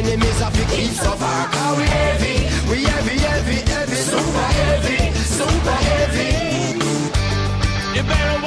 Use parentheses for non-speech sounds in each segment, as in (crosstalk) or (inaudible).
That's why me enemies have to keep so far. Cause we heavy, we heavy, heavy, heavy, super heavy, super heavy. You better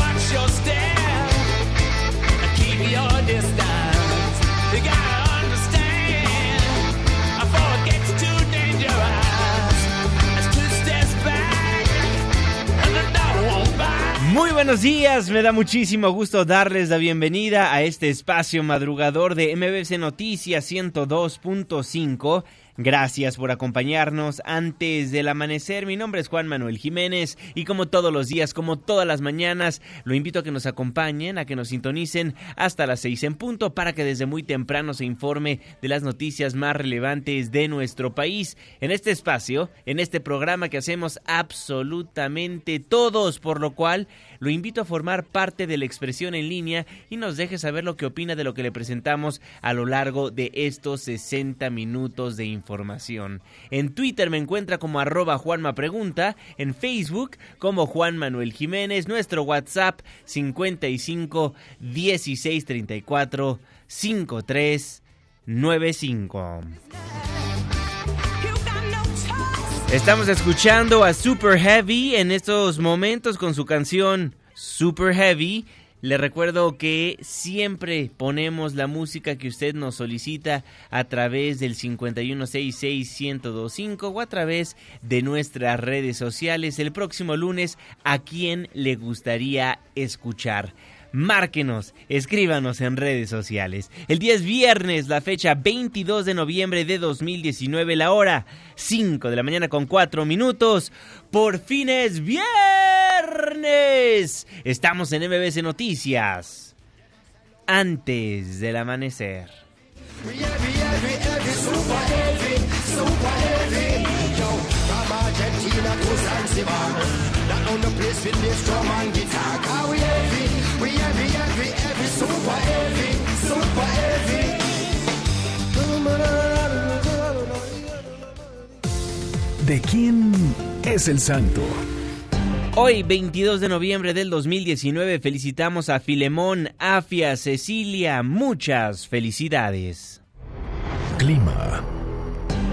Muy buenos días, me da muchísimo gusto darles la bienvenida a este espacio madrugador de MBC Noticias 102.5. Gracias por acompañarnos antes del amanecer. Mi nombre es Juan Manuel Jiménez y como todos los días, como todas las mañanas, lo invito a que nos acompañen, a que nos sintonicen hasta las seis en punto para que desde muy temprano se informe de las noticias más relevantes de nuestro país. En este espacio, en este programa que hacemos absolutamente todos, por lo cual lo invito a formar parte de la expresión en línea y nos deje saber lo que opina de lo que le presentamos a lo largo de estos 60 minutos de información. En Twitter me encuentra como arroba Juanma Pregunta, en Facebook como Juan Manuel Jiménez, nuestro WhatsApp 55 16 34 53 95. Estamos escuchando a Super Heavy en estos momentos con su canción Super Heavy. Le recuerdo que siempre ponemos la música que usted nos solicita a través del 5166-1025 o a través de nuestras redes sociales. El próximo lunes, ¿a quién le gustaría escuchar? Márquenos, escríbanos en redes sociales. El día es viernes, la fecha 22 de noviembre de 2019, la hora 5 de la mañana con 4 minutos. Por fin es viernes. Estamos en MBC Noticias. Antes del amanecer. We heavy, heavy, heavy, super heavy, super heavy. ¿De quién es el santo? Hoy, 22 de noviembre del 2019, felicitamos a Filemón, Afia, Cecilia. Muchas felicidades. Clima.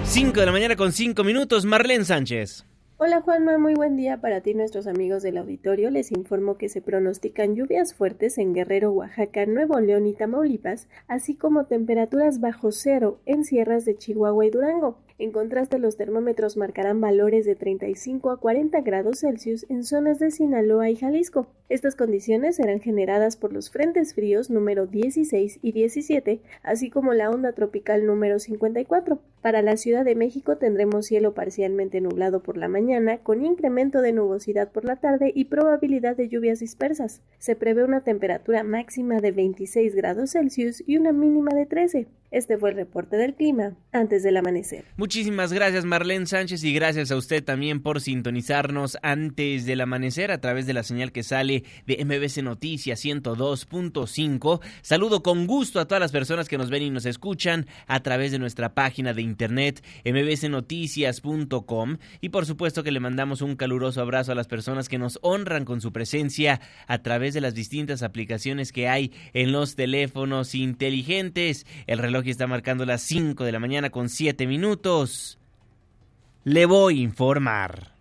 5 de la mañana con 5 minutos, Marlene Sánchez. Hola Juanma, muy buen día para ti nuestros amigos del auditorio. Les informo que se pronostican lluvias fuertes en Guerrero, Oaxaca, Nuevo León y Tamaulipas, así como temperaturas bajo cero en sierras de Chihuahua y Durango. En contraste, los termómetros marcarán valores de 35 a 40 grados Celsius en zonas de Sinaloa y Jalisco. Estas condiciones serán generadas por los frentes fríos número 16 y 17, así como la onda tropical número 54. Para la Ciudad de México tendremos cielo parcialmente nublado por la mañana, con incremento de nubosidad por la tarde y probabilidad de lluvias dispersas. Se prevé una temperatura máxima de 26 grados Celsius y una mínima de 13. Este fue el reporte del clima antes del amanecer. Muchísimas gracias Marlene Sánchez y gracias a usted también por sintonizarnos antes del amanecer a través de la señal que sale de MBC Noticias 102.5. Saludo con gusto a todas las personas que nos ven y nos escuchan a través de nuestra página de internet mbcnoticias.com y por supuesto que le mandamos un caluroso abrazo a las personas que nos honran con su presencia a través de las distintas aplicaciones que hay en los teléfonos inteligentes. El reloj está marcando las 5 de la mañana con 7 minutos. Le voy a informar.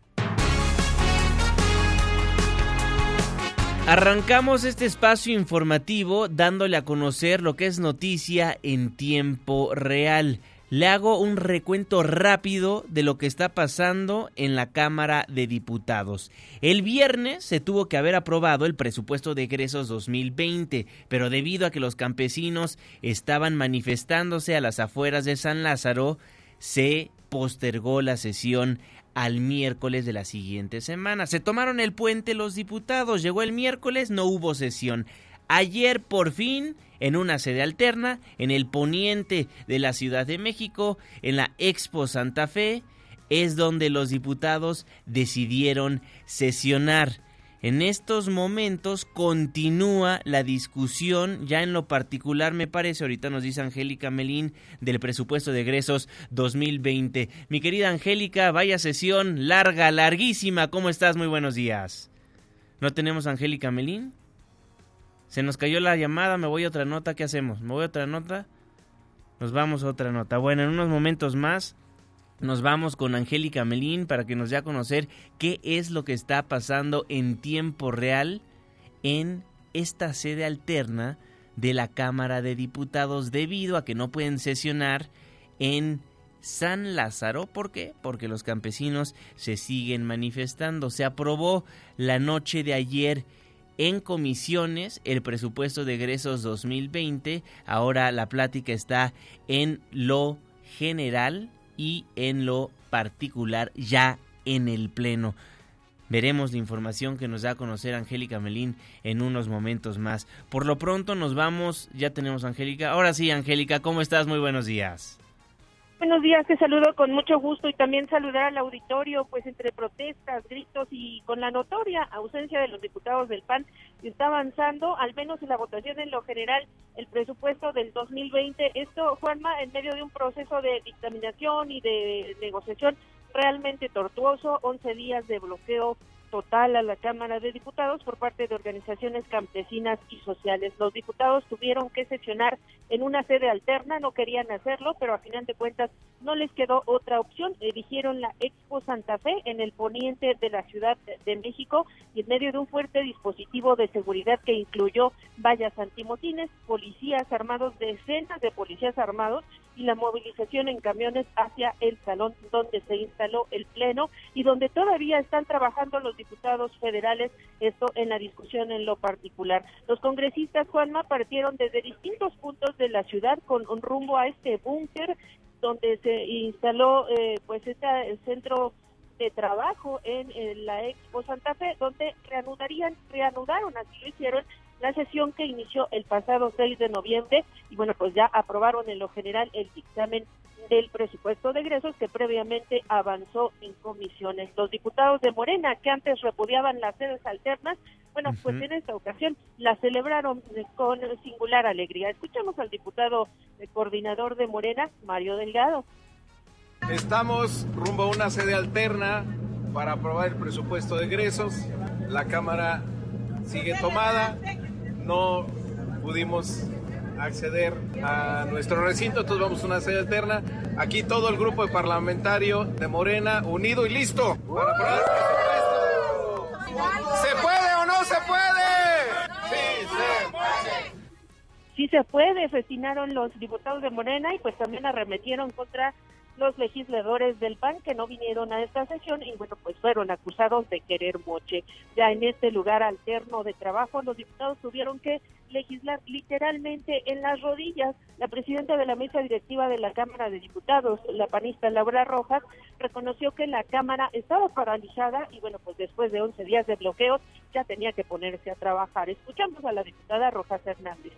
Arrancamos este espacio informativo dándole a conocer lo que es noticia en tiempo real. Le hago un recuento rápido de lo que está pasando en la Cámara de Diputados. El viernes se tuvo que haber aprobado el presupuesto de egresos 2020, pero debido a que los campesinos estaban manifestándose a las afueras de San Lázaro, se postergó la sesión al miércoles de la siguiente semana. Se tomaron el puente los diputados, llegó el miércoles, no hubo sesión. Ayer por fin en una sede alterna, en el poniente de la Ciudad de México, en la Expo Santa Fe, es donde los diputados decidieron sesionar. En estos momentos continúa la discusión, ya en lo particular me parece, ahorita nos dice Angélica Melín del presupuesto de egresos 2020. Mi querida Angélica, vaya sesión larga, larguísima, ¿cómo estás? Muy buenos días. ¿No tenemos Angélica Melín? Se nos cayó la llamada, me voy a otra nota, ¿qué hacemos? ¿Me voy a otra nota? Nos vamos a otra nota. Bueno, en unos momentos más nos vamos con Angélica Melín para que nos dé a conocer qué es lo que está pasando en tiempo real en esta sede alterna de la Cámara de Diputados debido a que no pueden sesionar en San Lázaro. ¿Por qué? Porque los campesinos se siguen manifestando. Se aprobó la noche de ayer en comisiones el presupuesto de egresos 2020. Ahora la plática está en lo general y en lo particular ya en el Pleno. Veremos la información que nos da a conocer Angélica Melín en unos momentos más. Por lo pronto nos vamos, ya tenemos a Angélica. Ahora sí, Angélica, ¿cómo estás? Muy buenos días. Buenos días, te saludo con mucho gusto y también saludar al auditorio, pues entre protestas, gritos y con la notoria ausencia de los diputados del PAN, está avanzando, al menos en la votación en lo general, el presupuesto del 2020. Esto, Juanma, en medio de un proceso de dictaminación y de negociación realmente tortuoso, 11 días de bloqueo total a la Cámara de Diputados por parte de organizaciones campesinas y sociales. Los diputados tuvieron que sesionar en una sede alterna, no querían hacerlo, pero a final de cuentas no les quedó otra opción. Eligieron la Expo Santa Fe en el poniente de la Ciudad de México y en medio de un fuerte dispositivo de seguridad que incluyó vallas antimotines, policías armados, decenas de policías armados y la movilización en camiones hacia el salón donde se instaló el pleno y donde todavía están trabajando los diputados federales, esto en la discusión en lo particular. Los congresistas, Juanma, partieron desde distintos puntos de la ciudad con un rumbo a este búnker donde se instaló eh, pues este centro de trabajo en, en, la Expo Santa Fe, donde reanudarían, reanudaron, así lo hicieron, la sesión que inició el pasado 6 de noviembre y bueno, pues ya aprobaron en lo general el dictamen del presupuesto de egresos que previamente avanzó en comisiones. Los diputados de Morena, que antes repudiaban las sedes alternas, bueno, pues en esta ocasión la celebraron con singular alegría. Escuchamos al diputado coordinador de Morena, Mario Delgado. Estamos rumbo a una sede alterna para aprobar el presupuesto de egresos. La Cámara sigue tomada no pudimos acceder a nuestro recinto, entonces vamos a una sede alterna. Aquí todo el grupo de parlamentario de Morena unido y listo para aprobar el presupuesto. ¿Se puede o no se puede? Sí, se puede. Sí se puede, festinaron los diputados de Morena y pues también arremetieron contra los legisladores del PAN que no vinieron a esta sesión y bueno, pues fueron acusados de querer moche. Ya en este lugar alterno de trabajo, los diputados tuvieron que legislar literalmente en las rodillas. La presidenta de la mesa directiva de la Cámara de Diputados, la panista Laura Rojas, reconoció que la Cámara estaba paralizada y bueno, pues después de 11 días de bloqueos ya tenía que ponerse a trabajar. Escuchamos a la diputada Rojas Hernández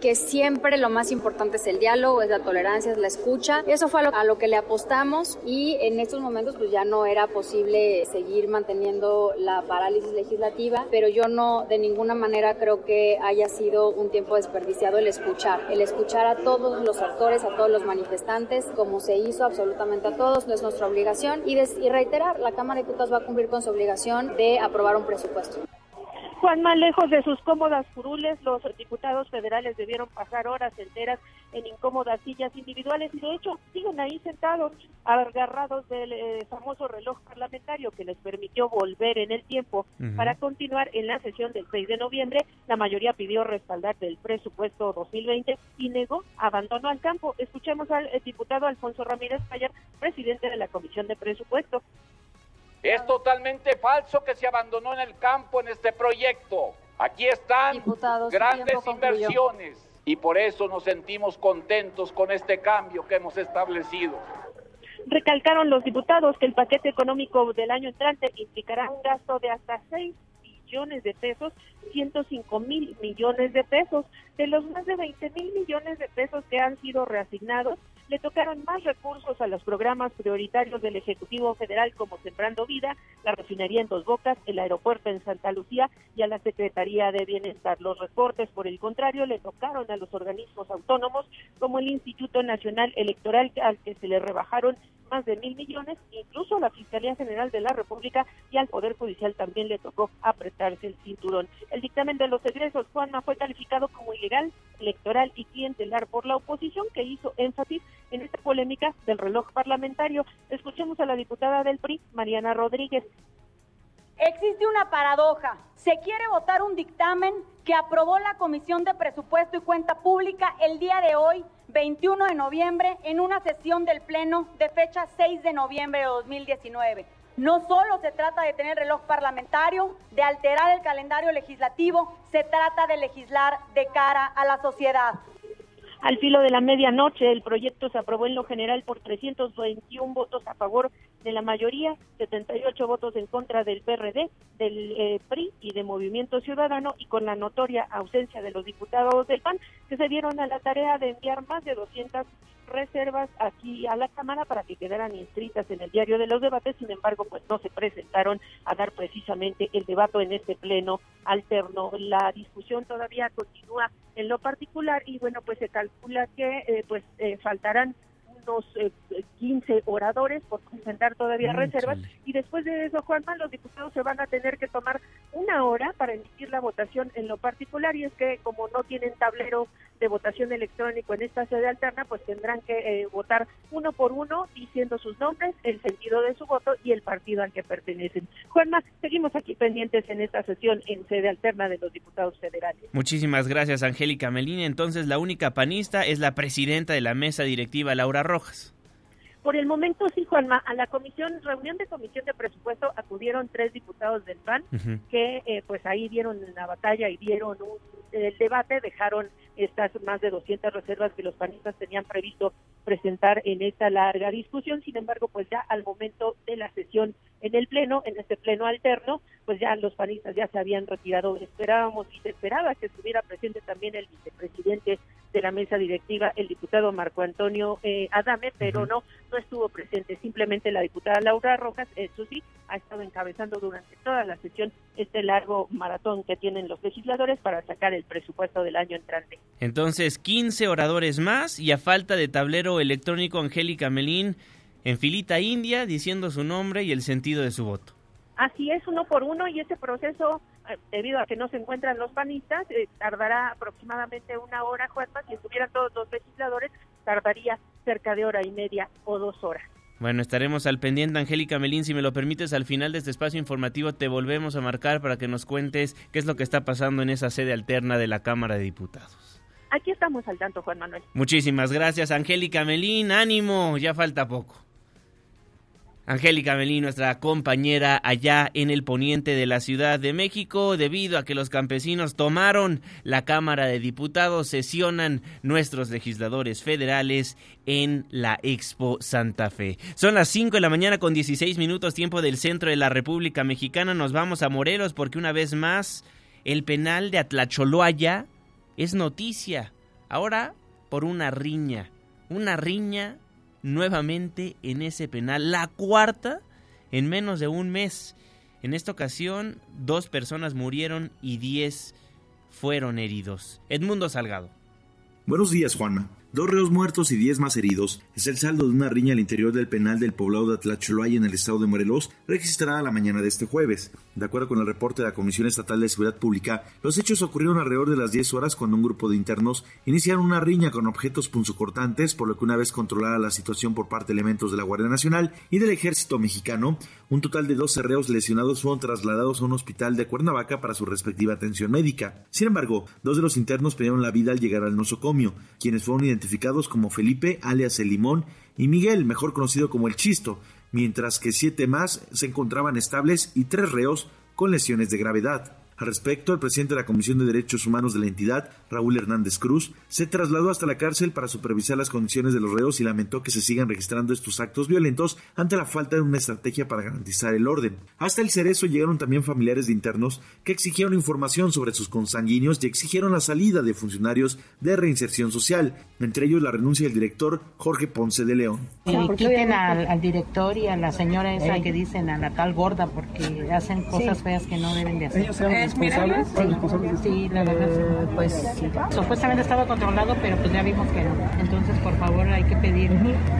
que siempre lo más importante es el diálogo, es la tolerancia, es la escucha. Eso fue a lo, a lo, que le apostamos y en estos momentos pues ya no era posible seguir manteniendo la parálisis legislativa, pero yo no de ninguna manera creo que haya sido un tiempo desperdiciado el escuchar, el escuchar a todos los actores, a todos los manifestantes, como se hizo absolutamente a todos, no es nuestra obligación y, y reiterar, la Cámara de Diputados va a cumplir con su obligación de aprobar un presupuesto. Juan, más lejos de sus cómodas curules, los diputados federales debieron pasar horas enteras en incómodas sillas individuales y de hecho siguen ahí sentados, agarrados del eh, famoso reloj parlamentario que les permitió volver en el tiempo uh -huh. para continuar en la sesión del 6 de noviembre. La mayoría pidió respaldar del presupuesto 2020 y negó, abandonó al campo. Escuchemos al eh, diputado Alfonso Ramírez Payar, presidente de la Comisión de Presupuesto. Es totalmente falso que se abandonó en el campo en este proyecto. Aquí están Diputados, grandes inversiones y por eso nos sentimos contentos con este cambio que hemos establecido. Recalcaron los diputados que el paquete económico del año entrante implicará un gasto de hasta 6 millones de pesos, 105 mil millones de pesos. De los más de 20 mil millones de pesos que han sido reasignados, le tocaron más recursos a los programas prioritarios del Ejecutivo Federal como Sembrando Vida, la refinería en Dos Bocas, el aeropuerto en Santa Lucía y a la Secretaría de Bienestar. Los recortes, por el contrario, le tocaron a los organismos autónomos como el Instituto Nacional Electoral al que se le rebajaron más de mil millones, incluso a la Fiscalía General de la República y al Poder Judicial también le tocó apretarse el cinturón. El dictamen de los egresos, Juanma, fue calificado como ilegal, electoral y clientelar por la oposición que hizo énfasis en esta polémica del reloj parlamentario. Escuchemos a la diputada del PRI, Mariana Rodríguez. Existe una paradoja. Se quiere votar un dictamen que aprobó la Comisión de Presupuesto y Cuenta Pública el día de hoy, 21 de noviembre, en una sesión del Pleno de fecha 6 de noviembre de 2019. No solo se trata de tener reloj parlamentario, de alterar el calendario legislativo, se trata de legislar de cara a la sociedad. Al filo de la medianoche, el proyecto se aprobó en lo general por 321 votos a favor de la mayoría, 78 votos en contra del PRD, del eh, PRI y de Movimiento Ciudadano y con la notoria ausencia de los diputados del PAN que se dieron a la tarea de enviar más de 200 reservas aquí a la Cámara para que quedaran inscritas en el diario de los debates, sin embargo, pues no se presentaron a dar precisamente el debate en este pleno alterno. La discusión todavía continúa en lo particular y bueno, pues se calcula que eh, pues eh, faltarán unos eh, 15 oradores por presentar todavía reservas. y después de eso, Juanma, los diputados se van a tener que tomar una hora para emitir la votación en lo particular. Y es que como no tienen tablero de votación electrónico en esta sede alterna, pues tendrán que eh, votar uno por uno diciendo sus nombres, el sentido de su voto y el partido al que pertenecen. Juanma, seguimos aquí pendientes en esta sesión en sede alterna de los diputados federales. Muchísimas gracias, Angélica Melina. Entonces, la única panista es la presidenta de la mesa directiva, Laura Rojas. Por el momento sí, Juanma, a la comisión, reunión de comisión de presupuesto acudieron tres diputados del PAN que eh, pues ahí dieron la batalla y dieron un, el debate, dejaron estas más de 200 reservas que los panistas tenían previsto presentar en esta larga discusión. Sin embargo, pues ya al momento de la sesión en el pleno, en este pleno alterno, pues ya los panistas ya se habían retirado. Esperábamos y se esperaba que estuviera presente también el vicepresidente de la mesa directiva, el diputado Marco Antonio eh, Adame, pero no, no estuvo presente. Simplemente la diputada Laura Rojas, eso sí, ha estado encabezando durante toda la sesión este largo maratón que tienen los legisladores para sacar el presupuesto del año entrante. Entonces, 15 oradores más y a falta de tablero electrónico, Angélica Melín en filita india diciendo su nombre y el sentido de su voto. Así es, uno por uno, y ese proceso, eh, debido a que no se encuentran los panistas, eh, tardará aproximadamente una hora, Juanma, si estuvieran todos los legisladores, tardaría cerca de hora y media o dos horas. Bueno, estaremos al pendiente, Angélica Melín. Si me lo permites, al final de este espacio informativo te volvemos a marcar para que nos cuentes qué es lo que está pasando en esa sede alterna de la Cámara de Diputados. Aquí estamos al tanto, Juan Manuel. Muchísimas gracias, Angélica Melín. Ánimo, ya falta poco. Angélica Melín, nuestra compañera allá en el poniente de la Ciudad de México, debido a que los campesinos tomaron la Cámara de Diputados, sesionan nuestros legisladores federales en la Expo Santa Fe. Son las 5 de la mañana con 16 minutos tiempo del centro de la República Mexicana. Nos vamos a Morelos porque una vez más el penal de Atlacholoaya es noticia. Ahora por una riña. Una riña nuevamente en ese penal. La cuarta en menos de un mes. En esta ocasión, dos personas murieron y diez fueron heridos. Edmundo Salgado. Buenos días, Juanma. Dos reos muertos y diez más heridos es el saldo de una riña al interior del penal del poblado de Atlacholoaya en el estado de Morelos, registrada la mañana de este jueves. De acuerdo con el reporte de la Comisión Estatal de Seguridad Pública, los hechos ocurrieron alrededor de las 10 horas cuando un grupo de internos iniciaron una riña con objetos punzocortantes, por lo que una vez controlada la situación por parte de elementos de la Guardia Nacional y del Ejército Mexicano, un total de 12 reos lesionados fueron trasladados a un hospital de Cuernavaca para su respectiva atención médica. Sin embargo, dos de los internos perdieron la vida al llegar al nosocomio, quienes fueron identificados como Felipe, alias el Limón, y Miguel, mejor conocido como el Chisto, mientras que siete más se encontraban estables y tres reos con lesiones de gravedad. Al respecto, el presidente de la Comisión de Derechos Humanos de la entidad, Raúl Hernández Cruz, se trasladó hasta la cárcel para supervisar las condiciones de los reos y lamentó que se sigan registrando estos actos violentos ante la falta de una estrategia para garantizar el orden. Hasta el cerezo llegaron también familiares de internos que exigieron información sobre sus consanguíneos y exigieron la salida de funcionarios de reinserción social, entre ellos la renuncia del director Jorge Ponce de León. Y quiten al, al director y a la señora esa que dicen a la tal gorda porque hacen cosas feas que no deben de hacer. ¿Ellos eran responsables? Sí, responsables? sí, la verdad, sí. pues supuestamente estaba controlado, pero pues ya vimos que no. Entonces, por favor, hay que pedir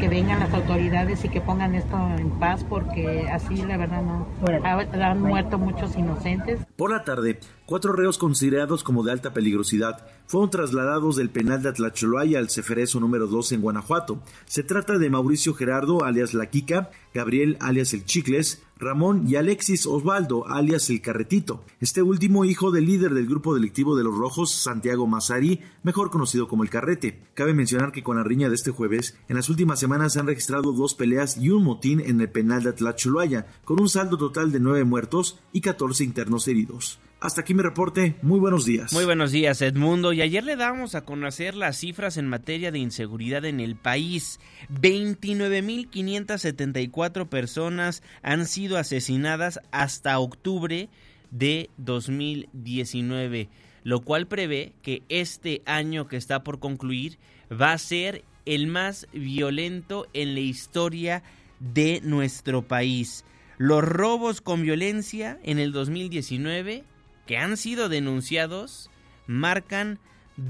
que vengan las autoridades y que pongan esto en paz porque así, la verdad, no. Ha- Han muerto muchos inocentes. Por la tarde, cuatro reos considerados como de alta peligrosidad fueron trasladados del penal de Atlacholoaya al Ceferezo número 2 en Guanajuato. Se trata de Mauricio Gerardo, alias La Quica, Gabriel, alias El Chicles, Ramón y Alexis Osvaldo, alias El Carretito. Este último hijo del líder del grupo delictivo de los Rojos, Santiago Mazari, mejor conocido como El Carrete. Cabe mencionar que con la riña de este jueves, en las últimas semanas se han registrado dos peleas y un motín en el penal de Atlacholoaya, con un saldo total de nueve muertos y 14 internos heridos. Hasta aquí mi reporte. Muy buenos días. Muy buenos días, Edmundo. Y ayer le damos a conocer las cifras en materia de inseguridad en el país. 29.574 personas han sido asesinadas hasta octubre de 2019, lo cual prevé que este año que está por concluir va a ser el más violento en la historia de nuestro país. Los robos con violencia en el 2019 que han sido denunciados marcan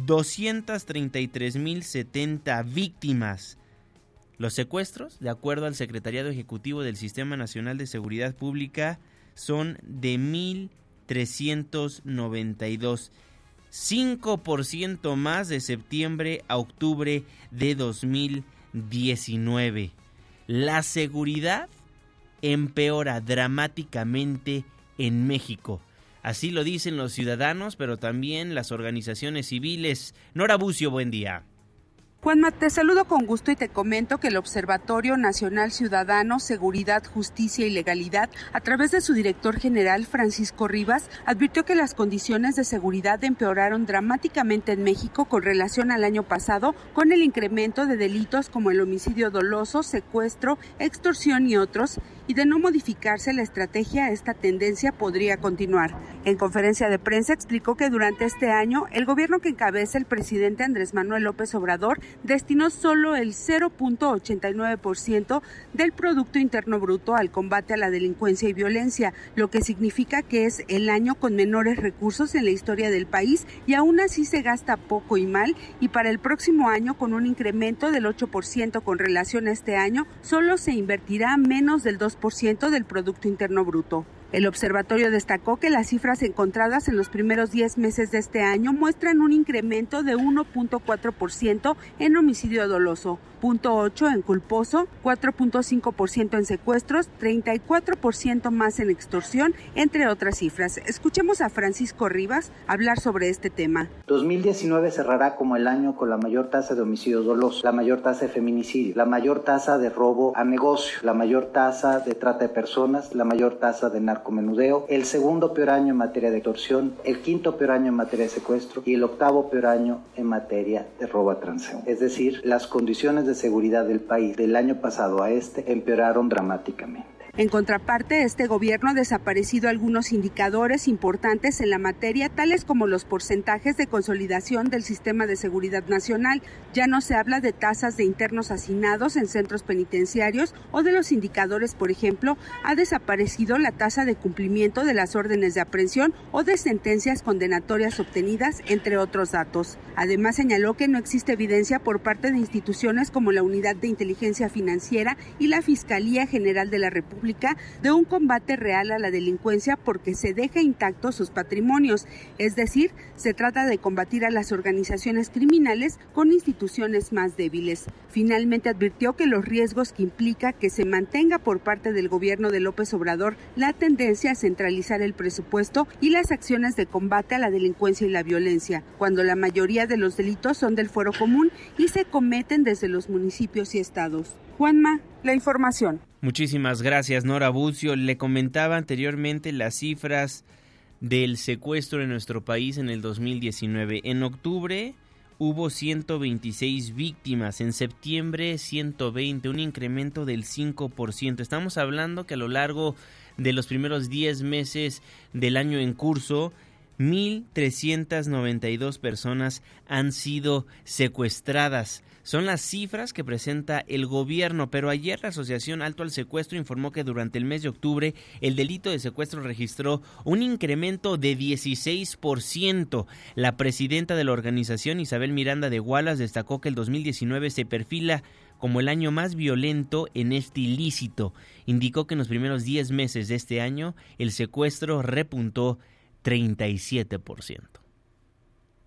233.070 víctimas. Los secuestros, de acuerdo al Secretariado Ejecutivo del Sistema Nacional de Seguridad Pública, son de 1.392. 5% más de septiembre a octubre de 2019. La seguridad empeora dramáticamente en México. Así lo dicen los ciudadanos, pero también las organizaciones civiles. Nora Bucio, buen día. Juanma, te saludo con gusto y te comento que el Observatorio Nacional Ciudadano, Seguridad, Justicia y Legalidad, a través de su director general Francisco Rivas, advirtió que las condiciones de seguridad empeoraron dramáticamente en México con relación al año pasado, con el incremento de delitos como el homicidio doloso, secuestro, extorsión y otros, y de no modificarse la estrategia, esta tendencia podría continuar. En conferencia de prensa explicó que durante este año el gobierno que encabeza el presidente Andrés Manuel López Obrador destinó solo el 0.89% del Producto Interno Bruto al combate a la delincuencia y violencia, lo que significa que es el año con menores recursos en la historia del país y aún así se gasta poco y mal y para el próximo año con un incremento del 8% con relación a este año solo se invertirá menos del 2% del Producto Interno Bruto. El observatorio destacó que las cifras encontradas en los primeros 10 meses de este año muestran un incremento de 1.4% en homicidio doloso, 0.8% en culposo, 4.5% en secuestros, 34% más en extorsión, entre otras cifras. Escuchemos a Francisco Rivas hablar sobre este tema. 2019 cerrará como el año con la mayor tasa de homicidios dolosos, la mayor tasa de feminicidio, la mayor tasa de robo a negocio, la mayor tasa de trata de personas, la mayor tasa de narcomenudeo, el segundo peor año en materia de extorsión, el quinto peor año en materia de secuestro y el octavo peor año en materia de robo a transeúnte. Es decir, las condiciones de seguridad del país del año pasado a este empeoraron dramáticamente. En contraparte, este gobierno ha desaparecido algunos indicadores importantes en la materia, tales como los porcentajes de consolidación del sistema de seguridad nacional. Ya no se habla de tasas de internos hacinados en centros penitenciarios o de los indicadores, por ejemplo, ha desaparecido la tasa de cumplimiento de las órdenes de aprehensión o de sentencias condenatorias obtenidas, entre otros datos. Además, señaló que no existe evidencia por parte de instituciones como la Unidad de Inteligencia Financiera y la Fiscalía General de la República de un combate real a la delincuencia porque se deja intactos sus patrimonios, es decir, se trata de combatir a las organizaciones criminales con instituciones más débiles. Finalmente advirtió que los riesgos que implica que se mantenga por parte del gobierno de López Obrador la tendencia a centralizar el presupuesto y las acciones de combate a la delincuencia y la violencia, cuando la mayoría de los delitos son del fuero común y se cometen desde los municipios y estados. Juanma, la información. Muchísimas gracias, Nora Bucio. Le comentaba anteriormente las cifras del secuestro en nuestro país en el 2019. En octubre hubo 126 víctimas, en septiembre 120, un incremento del 5%. Estamos hablando que a lo largo de los primeros 10 meses del año en curso, 1.392 personas han sido secuestradas. Son las cifras que presenta el gobierno, pero ayer la Asociación Alto al Secuestro informó que durante el mes de octubre el delito de secuestro registró un incremento de 16%. La presidenta de la organización, Isabel Miranda de Gualas, destacó que el 2019 se perfila como el año más violento en este ilícito. Indicó que en los primeros 10 meses de este año el secuestro repuntó 37%.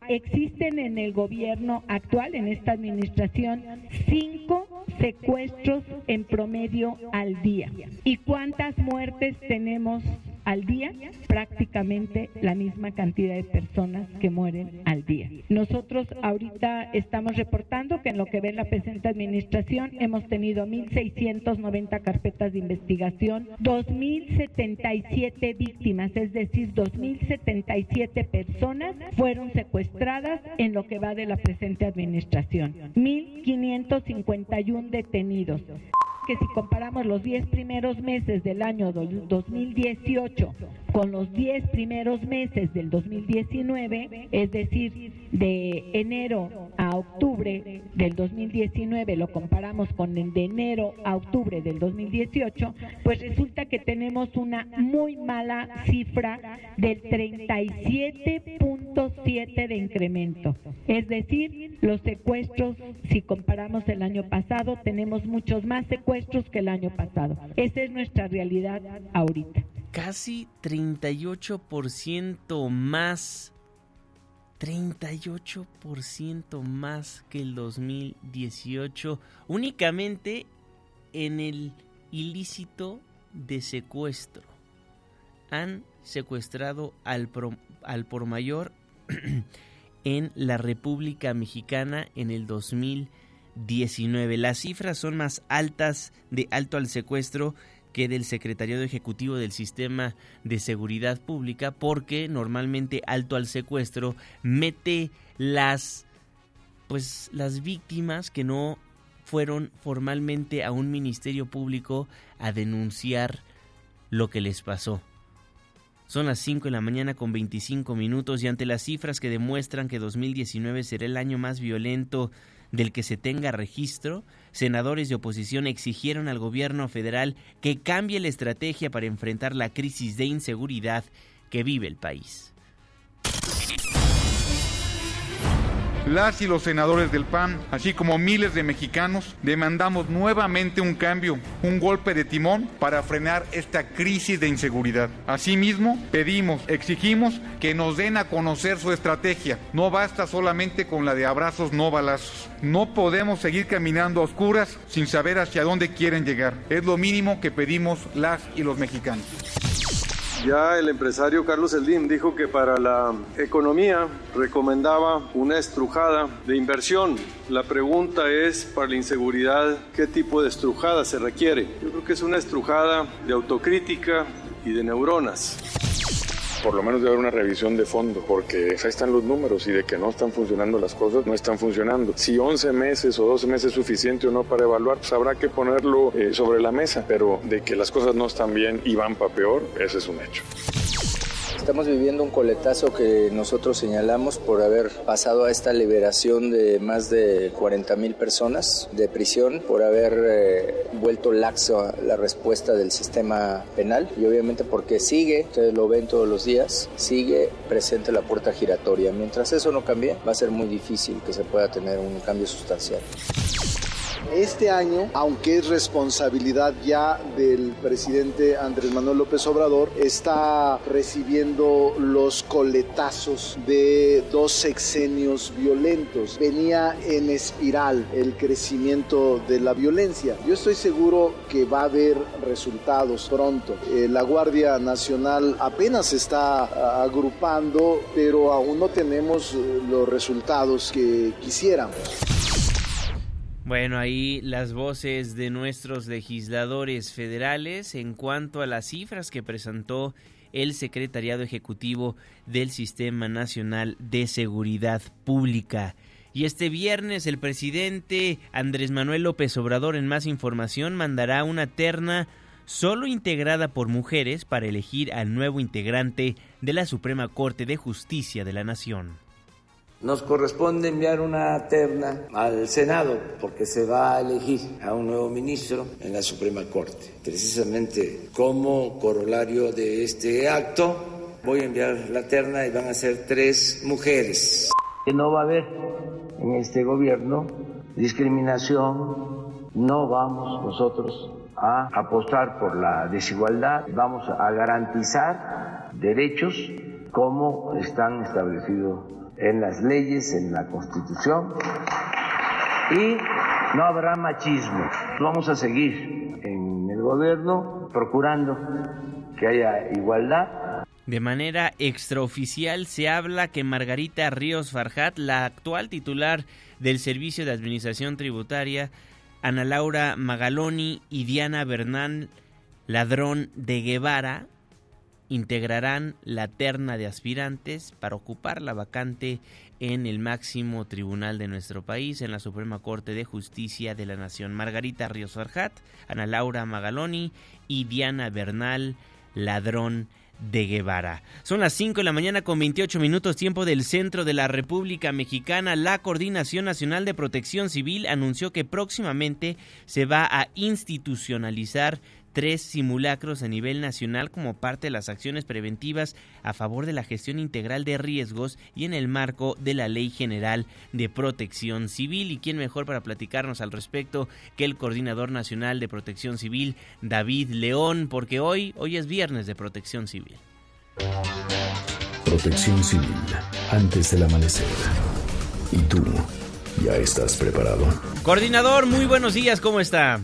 Existen en el gobierno actual, en esta administración, cinco secuestros en promedio al día. ¿Y cuántas muertes tenemos al día? Prácticamente la misma cantidad de personas que mueren al día. Nosotros ahorita estamos reportando que en lo que ve la presente administración hemos tenido 1.690 carpetas de investigación, 2.077 víctimas, es decir, 2.077 personas fueron secuestradas en lo que va de la presente administración. 1.551 detenidos si comparamos los 10 primeros meses del año 2018 con los 10 primeros meses del 2019, es decir, de enero a octubre del 2019 lo comparamos con el de enero a octubre del 2018, pues resulta que tenemos una muy mala cifra del 37.7 de incremento. Es decir, los secuestros, si comparamos el año pasado, tenemos muchos más secuestros que el año pasado. Esa es nuestra realidad ahorita. Casi 38% más 38% más que el 2018 únicamente en el ilícito de secuestro. Han secuestrado al, al por mayor (clears throat) en la República Mexicana en el 2019. Las cifras son más altas de alto al secuestro que del Secretariado Ejecutivo del Sistema de Seguridad Pública porque normalmente alto al secuestro mete las pues las víctimas que no fueron formalmente a un ministerio público a denunciar lo que les pasó. Son las 5 de la mañana con 25 minutos y ante las cifras que demuestran que 2019 será el año más violento del que se tenga registro, senadores de oposición exigieron al gobierno federal que cambie la estrategia para enfrentar la crisis de inseguridad que vive el país. Las y los senadores del PAN, así como miles de mexicanos, demandamos nuevamente un cambio, un golpe de timón para frenar esta crisis de inseguridad. Asimismo, pedimos, exigimos que nos den a conocer su estrategia. No basta solamente con la de abrazos, no balazos. No podemos seguir caminando a oscuras sin saber hacia dónde quieren llegar. Es lo mínimo que pedimos las y los mexicanos. Ya el empresario Carlos Eldín dijo que para la economía recomendaba una estrujada de inversión. La pregunta es, para la inseguridad, ¿qué tipo de estrujada se requiere? Yo creo que es una estrujada de autocrítica y de neuronas por lo menos de haber una revisión de fondo, porque ahí están los números y de que no están funcionando las cosas, no están funcionando. Si 11 meses o 12 meses es suficiente o no para evaluar, pues habrá que ponerlo eh, sobre la mesa, pero de que las cosas no están bien y van para peor, ese es un hecho. Estamos viviendo un coletazo que nosotros señalamos por haber pasado a esta liberación de más de 40 mil personas de prisión, por haber eh, vuelto laxo la respuesta del sistema penal y obviamente porque sigue, ustedes lo ven todos los días, sigue presente la puerta giratoria. Mientras eso no cambie, va a ser muy difícil que se pueda tener un cambio sustancial. Este año, aunque es responsabilidad ya del presidente Andrés Manuel López Obrador, está recibiendo los coletazos de dos sexenios violentos. Venía en espiral el crecimiento de la violencia. Yo estoy seguro que va a haber resultados pronto. Eh, la Guardia Nacional apenas está ah, agrupando, pero aún no tenemos eh, los resultados que quisiéramos. Bueno, ahí las voces de nuestros legisladores federales en cuanto a las cifras que presentó el Secretariado Ejecutivo del Sistema Nacional de Seguridad Pública. Y este viernes el presidente Andrés Manuel López Obrador en más información mandará una terna solo integrada por mujeres para elegir al nuevo integrante de la Suprema Corte de Justicia de la Nación. Nos corresponde enviar una terna al Senado porque se va a elegir a un nuevo ministro en la Suprema Corte. Precisamente como corolario de este acto, voy a enviar la terna y van a ser tres mujeres. No va a haber en este gobierno discriminación, no vamos nosotros a apostar por la desigualdad, vamos a garantizar derechos como están establecidos en las leyes, en la Constitución, y no habrá machismo. Vamos a seguir en el gobierno procurando que haya igualdad. De manera extraoficial se habla que Margarita Ríos Farjat, la actual titular del Servicio de Administración Tributaria, Ana Laura Magaloni y Diana Bernal Ladrón de Guevara, integrarán la terna de aspirantes para ocupar la vacante en el máximo tribunal de nuestro país, en la Suprema Corte de Justicia de la Nación. Margarita Ríos Farjat, Ana Laura Magaloni y Diana Bernal Ladrón de Guevara. Son las 5 de la mañana con 28 minutos tiempo del centro de la República Mexicana. La Coordinación Nacional de Protección Civil anunció que próximamente se va a institucionalizar tres simulacros a nivel nacional como parte de las acciones preventivas a favor de la gestión integral de riesgos y en el marco de la Ley General de Protección Civil. ¿Y quién mejor para platicarnos al respecto que el Coordinador Nacional de Protección Civil, David León? Porque hoy, hoy es viernes de Protección Civil. Protección Civil, antes del amanecer. ¿Y tú ya estás preparado? Coordinador, muy buenos días, ¿cómo está?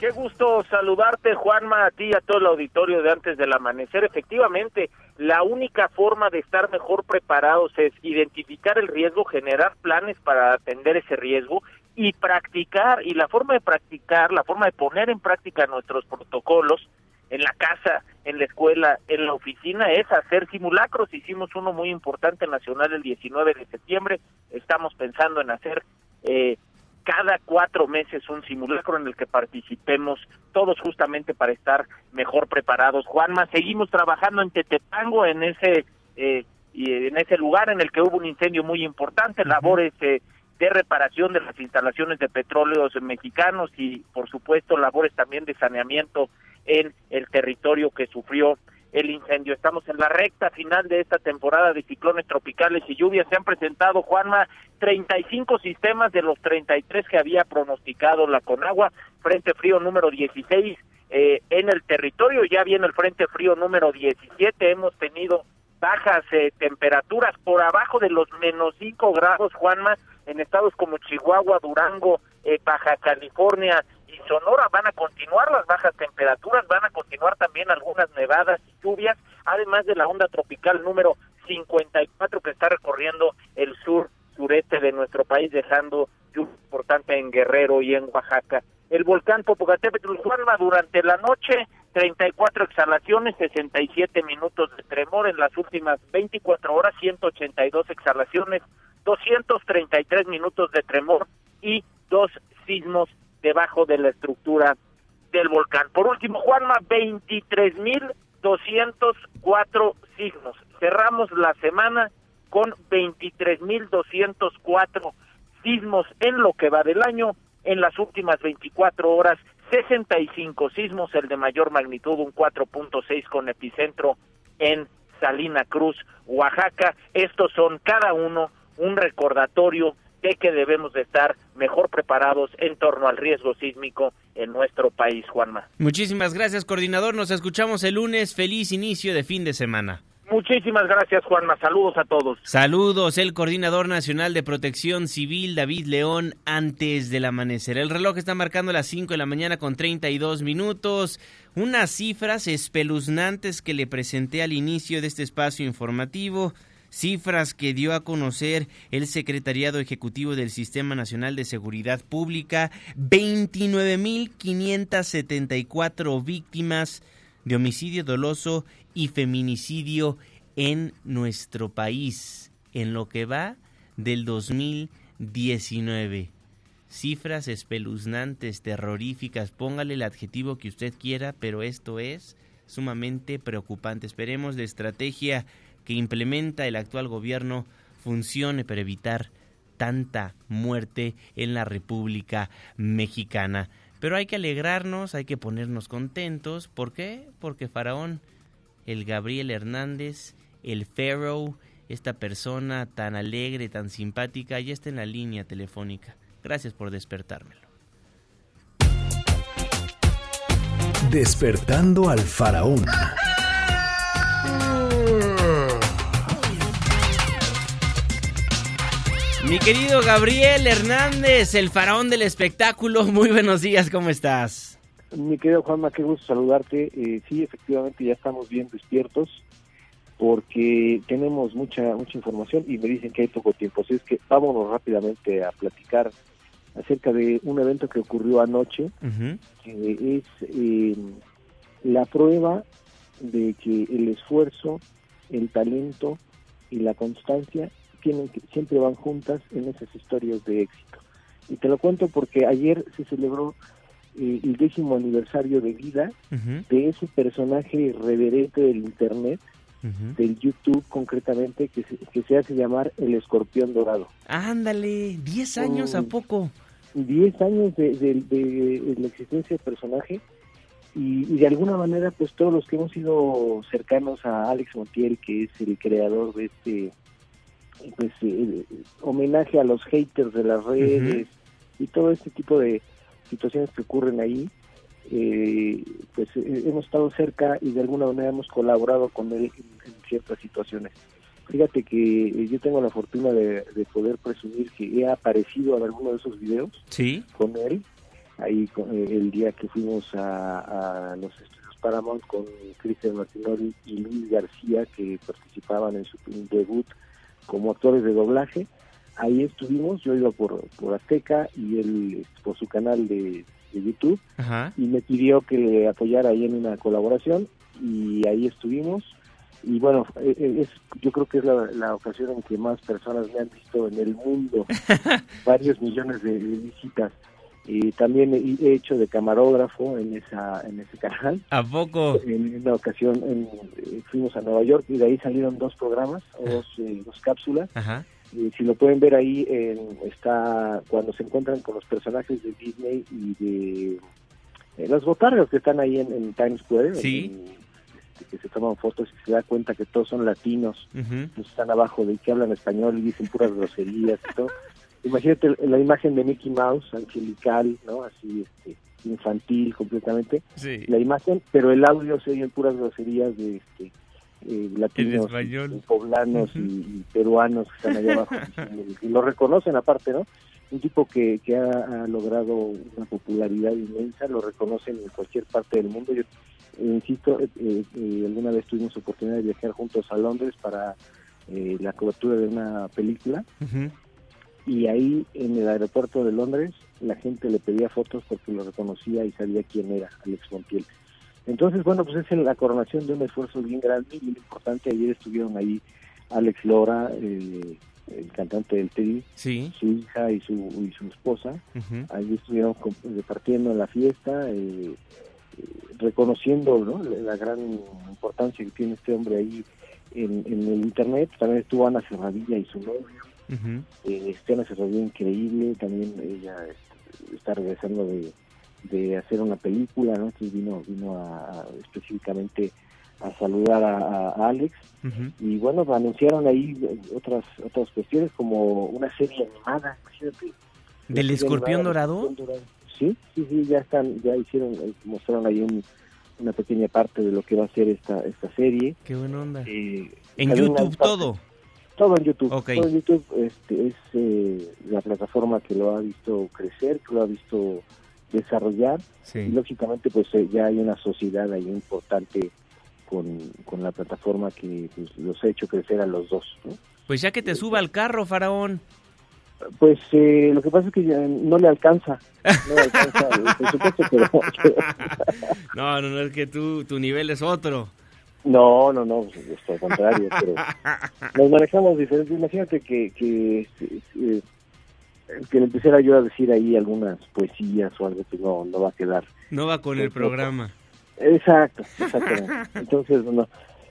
Qué gusto saludarte, Juanma, a ti y a todo el auditorio de antes del amanecer. Efectivamente, la única forma de estar mejor preparados es identificar el riesgo, generar planes para atender ese riesgo y practicar. Y la forma de practicar, la forma de poner en práctica nuestros protocolos en la casa, en la escuela, en la oficina, es hacer simulacros. Hicimos uno muy importante nacional el 19 de septiembre. Estamos pensando en hacer eh, cada cuatro meses un simulacro en el que participemos todos justamente para estar mejor preparados. Juanma, seguimos trabajando en Tetepango, en ese eh, y en ese lugar en el que hubo un incendio muy importante, labores eh, de reparación de las instalaciones de petróleos mexicanos y por supuesto labores también de saneamiento en el territorio que sufrió el incendio. Estamos en la recta final de esta temporada de ciclones tropicales y lluvias. Se han presentado, Juanma, 35 sistemas de los 33 que había pronosticado la Conagua. Frente frío número 16 eh, en el territorio. Ya viene el frente frío número 17. Hemos tenido bajas eh, temperaturas por abajo de los menos 5 grados, Juanma, en estados como Chihuahua, Durango, eh, Baja California Sonora van a continuar las bajas temperaturas, van a continuar también algunas nevadas y lluvias, además de la onda tropical número 54 que está recorriendo el sur sureste de nuestro país, dejando lluvia importante en Guerrero y en Oaxaca. El volcán Popocatépetl Juanma durante la noche 34 exhalaciones, 67 minutos de tremor en las últimas 24 horas, 182 exhalaciones, 233 minutos de tremor y dos sismos debajo de la estructura del volcán. Por último, Juanma, 23.204 signos. Cerramos la semana con 23.204 sismos en lo que va del año. En las últimas 24 horas, 65 sismos, el de mayor magnitud, un 4.6 con epicentro en Salina Cruz, Oaxaca. Estos son cada uno un recordatorio de que debemos de estar mejor preparados en torno al riesgo sísmico en nuestro país, Juanma. Muchísimas gracias, coordinador. Nos escuchamos el lunes. Feliz inicio de fin de semana. Muchísimas gracias, Juanma. Saludos a todos. Saludos, el coordinador nacional de protección civil, David León, antes del amanecer. El reloj está marcando las 5 de la mañana con 32 minutos. Unas cifras espeluznantes que le presenté al inicio de este espacio informativo cifras que dio a conocer el Secretariado Ejecutivo del Sistema Nacional de Seguridad Pública, 29.574 víctimas de homicidio doloso y feminicidio en nuestro país en lo que va del 2019. Cifras espeluznantes, terroríficas, póngale el adjetivo que usted quiera, pero esto es sumamente preocupante. Esperemos la estrategia que implementa el actual gobierno funcione para evitar tanta muerte en la República Mexicana. Pero hay que alegrarnos, hay que ponernos contentos. ¿Por qué? Porque Faraón, el Gabriel Hernández, el Pharaoh, esta persona tan alegre, tan simpática, ya está en la línea telefónica. Gracias por despertármelo. Despertando al Faraón. Mi querido Gabriel Hernández, el faraón del espectáculo, muy buenos días, ¿cómo estás? Mi querido Juanma, qué gusto saludarte. Eh, sí, efectivamente ya estamos bien despiertos porque tenemos mucha mucha información y me dicen que hay poco tiempo. Así es que vámonos rápidamente a platicar acerca de un evento que ocurrió anoche, que es eh, la prueba de que el esfuerzo, el talento y la constancia tienen que, siempre van juntas en esas historias de éxito. Y te lo cuento porque ayer se celebró eh, el décimo aniversario de vida de ese personaje reverente del Internet, del YouTube concretamente, que se, que se hace llamar el escorpión dorado. Ándale, 10 años a poco. 10 años de, de, la existencia del personaje y, y, de alguna manera pues todos los que hemos sido cercanos a Alex Montiel, que es el creador de este pues eh, homenaje a los haters de las redes y todo este tipo de situaciones que ocurren ahí eh, pues eh, hemos estado cerca y de alguna manera hemos colaborado con él en, ciertas situaciones. Fíjate que yo tengo la fortuna de, poder presumir que he aparecido en alguno de esos videos con él. Ahí el día que fuimos a, a los estudios Paramount con Cristian Martinoli y Luis García que participaban en su debut como actores de doblaje. Ahí estuvimos, yo iba por, por Azteca y él por su canal de, YouTube y me pidió que le apoyara ahí en una colaboración y ahí estuvimos. Y bueno, e, e, es, yo creo que es la, ocasión en que más personas me han visto en el mundo, (laughs) varios millones de, visitas. Y también he hecho de camarógrafo en esa en ese canal. ¿A poco? En una ocasión eh, fuimos a Nueva York y de ahí salieron dos programas, dos, eh, dos cápsulas. Y si lo pueden ver ahí, está cuando se encuentran con los personajes de Disney y de eh, los botargos que están ahí en, Times Square. Sí. Este, que se toman fotos y se da cuenta que todos son latinos, están abajo de que hablan español y dicen puras groserías y todo imagínate la imagen de Mickey Mouse, angelical, ¿no? Así, este, infantil completamente. La imagen, pero el audio se oyen puras groserías de este, eh, latinos, poblanos y, peruanos que están allá abajo. y lo reconocen aparte, ¿no? Un tipo que, que ha, logrado una popularidad inmensa, lo reconocen en cualquier parte del mundo. Yo insisto, eh, eh, alguna vez tuvimos oportunidad de viajar juntos a Londres para la cobertura de una película y ahí en el aeropuerto de Londres la gente le pedía fotos porque lo reconocía y sabía quién era Alex Montiel. Entonces, bueno, pues es la coronación de un esfuerzo bien grande y bien importante. Ayer estuvieron ahí Alex Lora, eh, el cantante del Tri, su hija y su, y su esposa. Ahí estuvieron repartiendo en la fiesta, eh, eh, reconociendo la gran importancia que tiene este hombre ahí en, en el Internet. También estuvo Ana Cerradilla y su novio Uh -huh. increíble, también ella este, está regresando de, de hacer una película, ¿no? Entonces vino, vino a, específicamente a saludar a, Alex y bueno, anunciaron ahí otras otras cuestiones como una serie animada, ¿Del escorpión dorado? Sí, sí, sí, ya están, ya hicieron, eh, mostraron ahí una pequeña parte de lo que va a ser esta esta serie. Qué buena onda. Eh, en YouTube todo. Todo en YouTube. Todo en YouTube este, es eh, la plataforma que lo ha visto crecer, que lo ha visto desarrollar. Y lógicamente pues eh, ya hay una sociedad ahí importante con, con la plataforma que pues, los ha hecho crecer a los dos. Pues ya que te suba al carro, Faraón. Pues eh, lo que pasa es que no le alcanza. No le alcanza el (laughs) presupuesto, pero... no, no, no, es que tú, tu nivel es otro. No, no, no, pues, es al contrario, (laughs) pero nos manejamos diferentes. Imagínate que, que, que, que le empezara yo a decir ahí algunas poesías o algo que no, no va a quedar. No va con el programa. Exacto, exactamente. Entonces, no,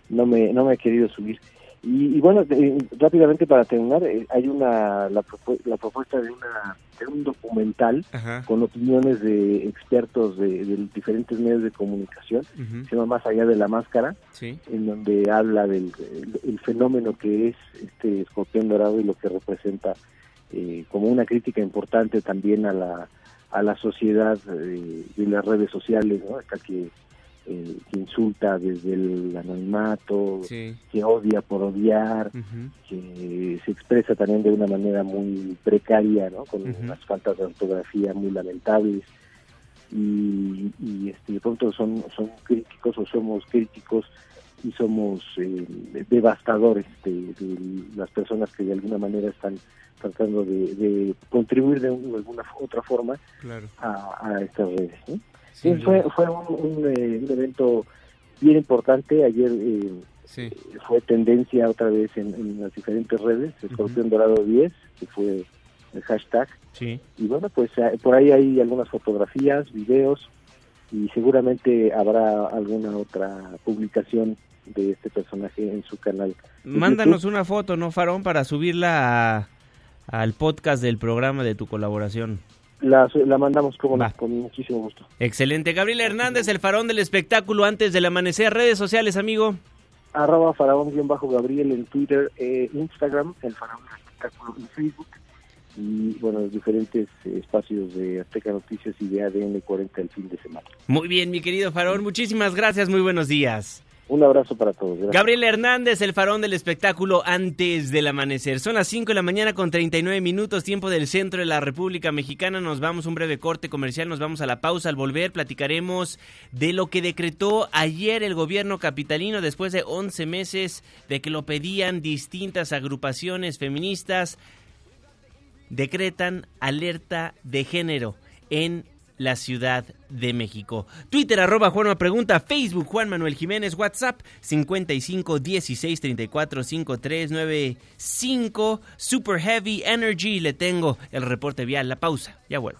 no, me, no me he querido subir. Y, bueno, rápidamente para terminar, eh, hay una la, la, propuesta de, una, de un documental con opiniones de expertos de, diferentes medios de comunicación, se llama Más allá de la máscara, en donde habla del el, fenómeno que es este escorpión dorado y lo que representa eh, como una crítica importante también a la, a la sociedad eh, de las redes sociales, ¿no? Hasta que eh, que insulta desde el anonimato, que odia por odiar, que se expresa también de una manera muy precaria, ¿no? con unas faltas de ortografía muy lamentables. Y, y este, de pronto son, son críticos o somos críticos y somos eh, devastadores de, las personas que de alguna manera están tratando de, contribuir de, alguna otra forma a, a, estas redes. ¿no? Sí, fue, fue eh, un, evento bien importante. Ayer eh, fue tendencia otra vez en, las diferentes redes, Escorpión Dorado 10, que fue el hashtag. Y bueno, pues eh, por ahí hay algunas fotografías, videos y seguramente habrá alguna otra publicación de este personaje en su canal. Mándanos una foto, ¿no, Farón, para subirla al podcast del programa de tu colaboración. La, mandamos como con muchísimo gusto. Excelente. Gabriel Hernández, el farón del espectáculo antes del amanecer. Redes sociales, amigo. Arroba faraón-gabriel en Twitter, eh, Instagram, el farón del espectáculo en Facebook y bueno, los diferentes eh, espacios de Azteca Noticias y de ADN 40 el fin de semana. Muy bien, mi querido farón. Muchísimas gracias. Muy buenos días. Un abrazo para todos. Gabriel Hernández, el farón del espectáculo antes del amanecer. Son las 5 de la mañana con 39 minutos, tiempo del centro de la República Mexicana. Nos vamos un breve corte comercial, nos vamos a la pausa. Al volver platicaremos de lo que decretó ayer el gobierno capitalino después de 11 meses de que lo pedían distintas agrupaciones feministas. Decretan alerta de género en la Ciudad de México. Twitter arroba Juanma Pregunta, Facebook Juan Manuel Jiménez, WhatsApp 55 16 34 5395, Super Heavy Energy, le tengo el reporte vial, la pausa, ya vuelvo.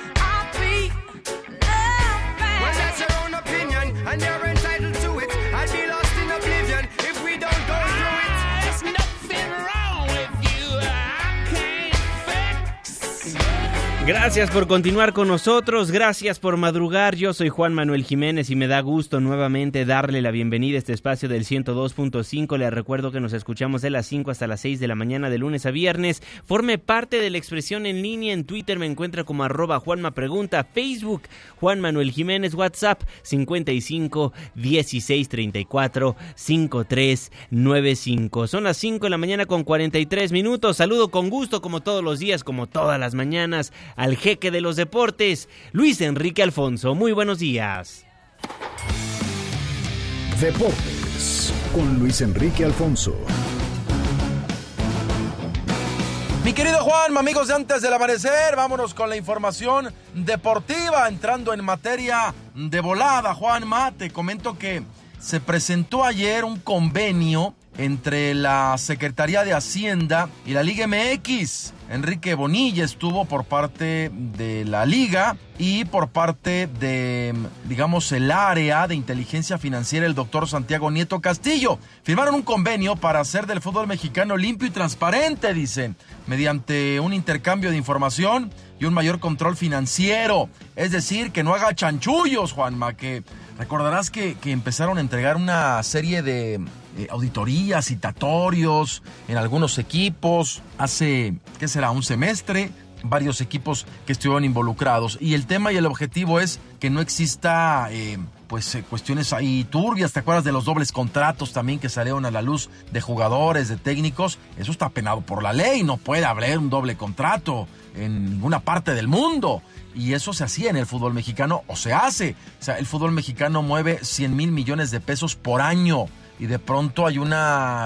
Gracias por continuar con nosotros, gracias por madrugar. Yo soy Juan Manuel Jiménez y me da gusto nuevamente darle la bienvenida a este espacio del 102.5. Le recuerdo que nos escuchamos de las 5 hasta las 6 de la mañana de lunes a viernes. Forme parte de la expresión en línea en Twitter, me encuentra como arroba Juanma Pregunta, Facebook Juan Manuel Jiménez, WhatsApp 55 16 34 53 95. Son las 5 de la mañana con 43 minutos. Saludo con gusto como todos los días, como todas las mañanas al jeque de los deportes, Luis Enrique Alfonso. Muy buenos días. Deportes con Luis Enrique Alfonso. Mi querido Juan, amigos de antes del amanecer, vámonos con la información deportiva, entrando en materia de volada. Juan Mate, comento que se presentó ayer un convenio entre la Secretaría de Hacienda y la Liga MX. Enrique Bonilla estuvo por parte de la liga y por parte de, digamos, el área de inteligencia financiera, el doctor Santiago Nieto Castillo. Firmaron un convenio para hacer del fútbol mexicano limpio y transparente, dicen, mediante un intercambio de información y un mayor control financiero. Es decir, que no haga chanchullos, Juanma, que recordarás que, que empezaron a entregar una serie de eh, auditorías, citatorios en algunos equipos hace, ¿qué será? Un semestre. varios equipos que estuvieron involucrados. Y el tema y el objetivo es que no exista... Eh, pues eh, cuestiones ahí turbias, ¿te acuerdas de los dobles contratos también que salieron a la luz de jugadores, de técnicos? Eso está penado por la ley, no puede haber un doble contrato en ninguna parte del mundo. Y eso se hacía en el fútbol mexicano o se hace. O sea, el fútbol mexicano mueve 100 mil millones de pesos por año y de pronto hay un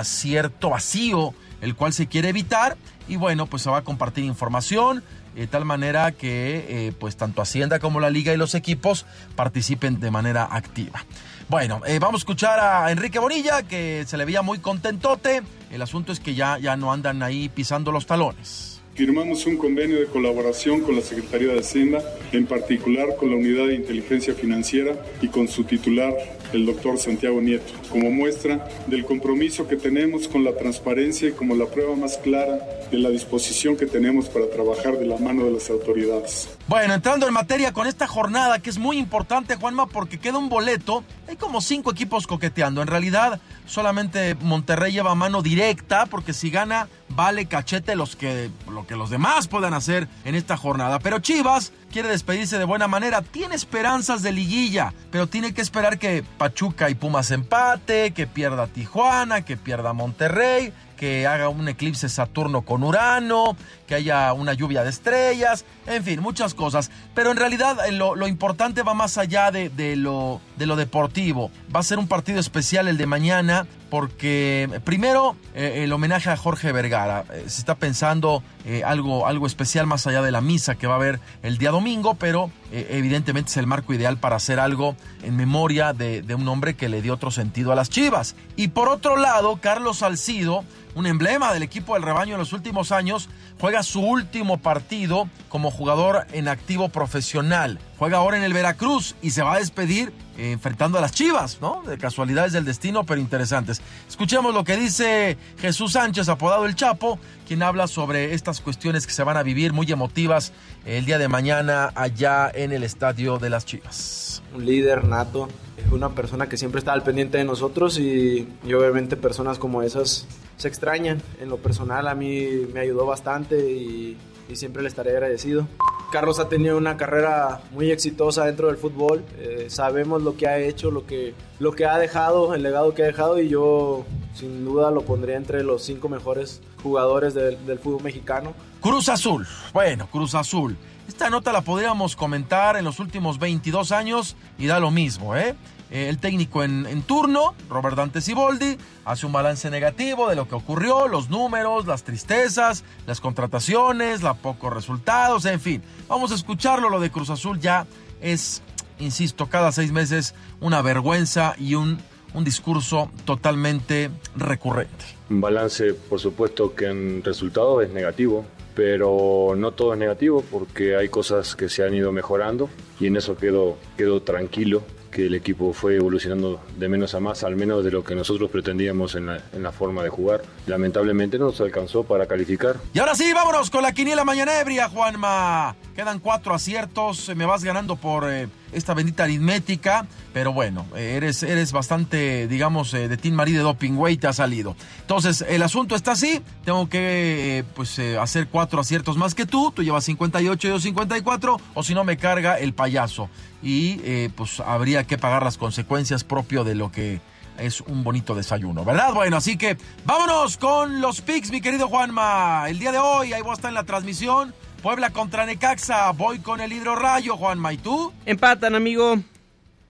cierto vacío el cual se quiere evitar y bueno, pues se va a compartir información de tal manera que eh, pues tanto Hacienda como la liga y los equipos participen de manera activa. Bueno, eh, vamos a escuchar a Enrique Bonilla que se le veía muy contentote. El asunto es que ya, ya no andan ahí pisando los talones firmamos un convenio de colaboración con la Secretaría de Hacienda, en particular con la Unidad de Inteligencia Financiera y con su titular, el doctor Santiago Nieto, como muestra del compromiso que tenemos con la transparencia y como la prueba más clara de la disposición que tenemos para trabajar de la mano de las autoridades. Bueno, entrando en materia con esta jornada que es muy importante, Juanma, porque queda un boleto. Hay como cinco equipos coqueteando. En realidad, solamente Monterrey lleva mano directa, porque si gana, vale cachete los que, lo que los demás puedan hacer en esta jornada. Pero Chivas quiere despedirse de buena manera, tiene esperanzas de liguilla, pero tiene que esperar que Pachuca y Pumas empate, que pierda Tijuana, que pierda Monterrey que haga un eclipse Saturno con Urano, que haya una lluvia de estrellas, en fin, muchas cosas. Pero en realidad eh, lo, importante va más allá de, lo, de lo deportivo. Va a ser un partido especial el de mañana porque primero eh, el homenaje a Jorge Vergara. Eh, se está pensando algo, algo especial más allá de la misa que va a haber el día domingo, pero evidentemente es el marco ideal para hacer algo en memoria de, de un hombre que le dio otro sentido a las chivas. Y por otro lado, Carlos Salcido un emblema del equipo del rebaño en los últimos años, juega su último partido como jugador en activo profesional. Juega ahora en el Veracruz y se va a despedir eh, enfrentando a las Chivas, ¿no? De casualidades del destino, pero interesantes. Escuchemos lo que dice Jesús Sánchez, apodado El Chapo, quien habla sobre estas cuestiones que se van a vivir muy emotivas el día de mañana allá en el estadio de las Chivas. Un líder nato, una persona que siempre está al pendiente de nosotros y, y obviamente personas como esas se extrañan. En lo personal a mí me ayudó bastante y, siempre le estaré agradecido. Carlos ha tenido una carrera muy exitosa dentro del fútbol. Eh, sabemos lo que ha hecho, lo que, lo que ha dejado, el legado que ha dejado y yo sin duda lo pondría entre los cinco mejores jugadores del, del fútbol mexicano. Cruz Azul, bueno, Cruz Azul. Esta nota la podríamos comentar en los últimos 22 años y da lo mismo, ¿eh? Eh, el técnico en, turno, Robert Dante Siboldi, hace un balance negativo de lo que ocurrió, los números, las tristezas, las contrataciones, los pocos resultados, en fin. Vamos a escucharlo, lo de Cruz Azul ya es, insisto, cada seis meses una vergüenza y un, un discurso totalmente recurrente. Un balance, por supuesto, que en resultado es negativo, pero no todo es negativo porque hay cosas que se han ido mejorando y en eso quedo, quedo tranquilo que el equipo fue evolucionando de menos a más, al menos de lo que nosotros pretendíamos en la, forma de jugar. Lamentablemente no nos alcanzó para calificar. Y ahora sí, vámonos con la quiniela mañanebria, Juanma. Quedan cuatro aciertos, me vas ganando por... Eh, esta bendita aritmética, pero bueno, eres, eres bastante, digamos, eh, de Team Marie de Doping Way, te ha salido. Entonces, el asunto está así, tengo que, eh, pues, eh, hacer cuatro aciertos más que tú, tú llevas 58 y yo 54, o si no me carga el payaso. Y, pues, habría que pagar las consecuencias propio de lo que es un bonito desayuno, ¿verdad? Bueno, así que vámonos con los picks, mi querido Juanma. El día de hoy, ahí voy a estar en la transmisión. Puebla contra Necaxa. Voy con el hidrorrayo, Juan Maitú. Empatan, amigo.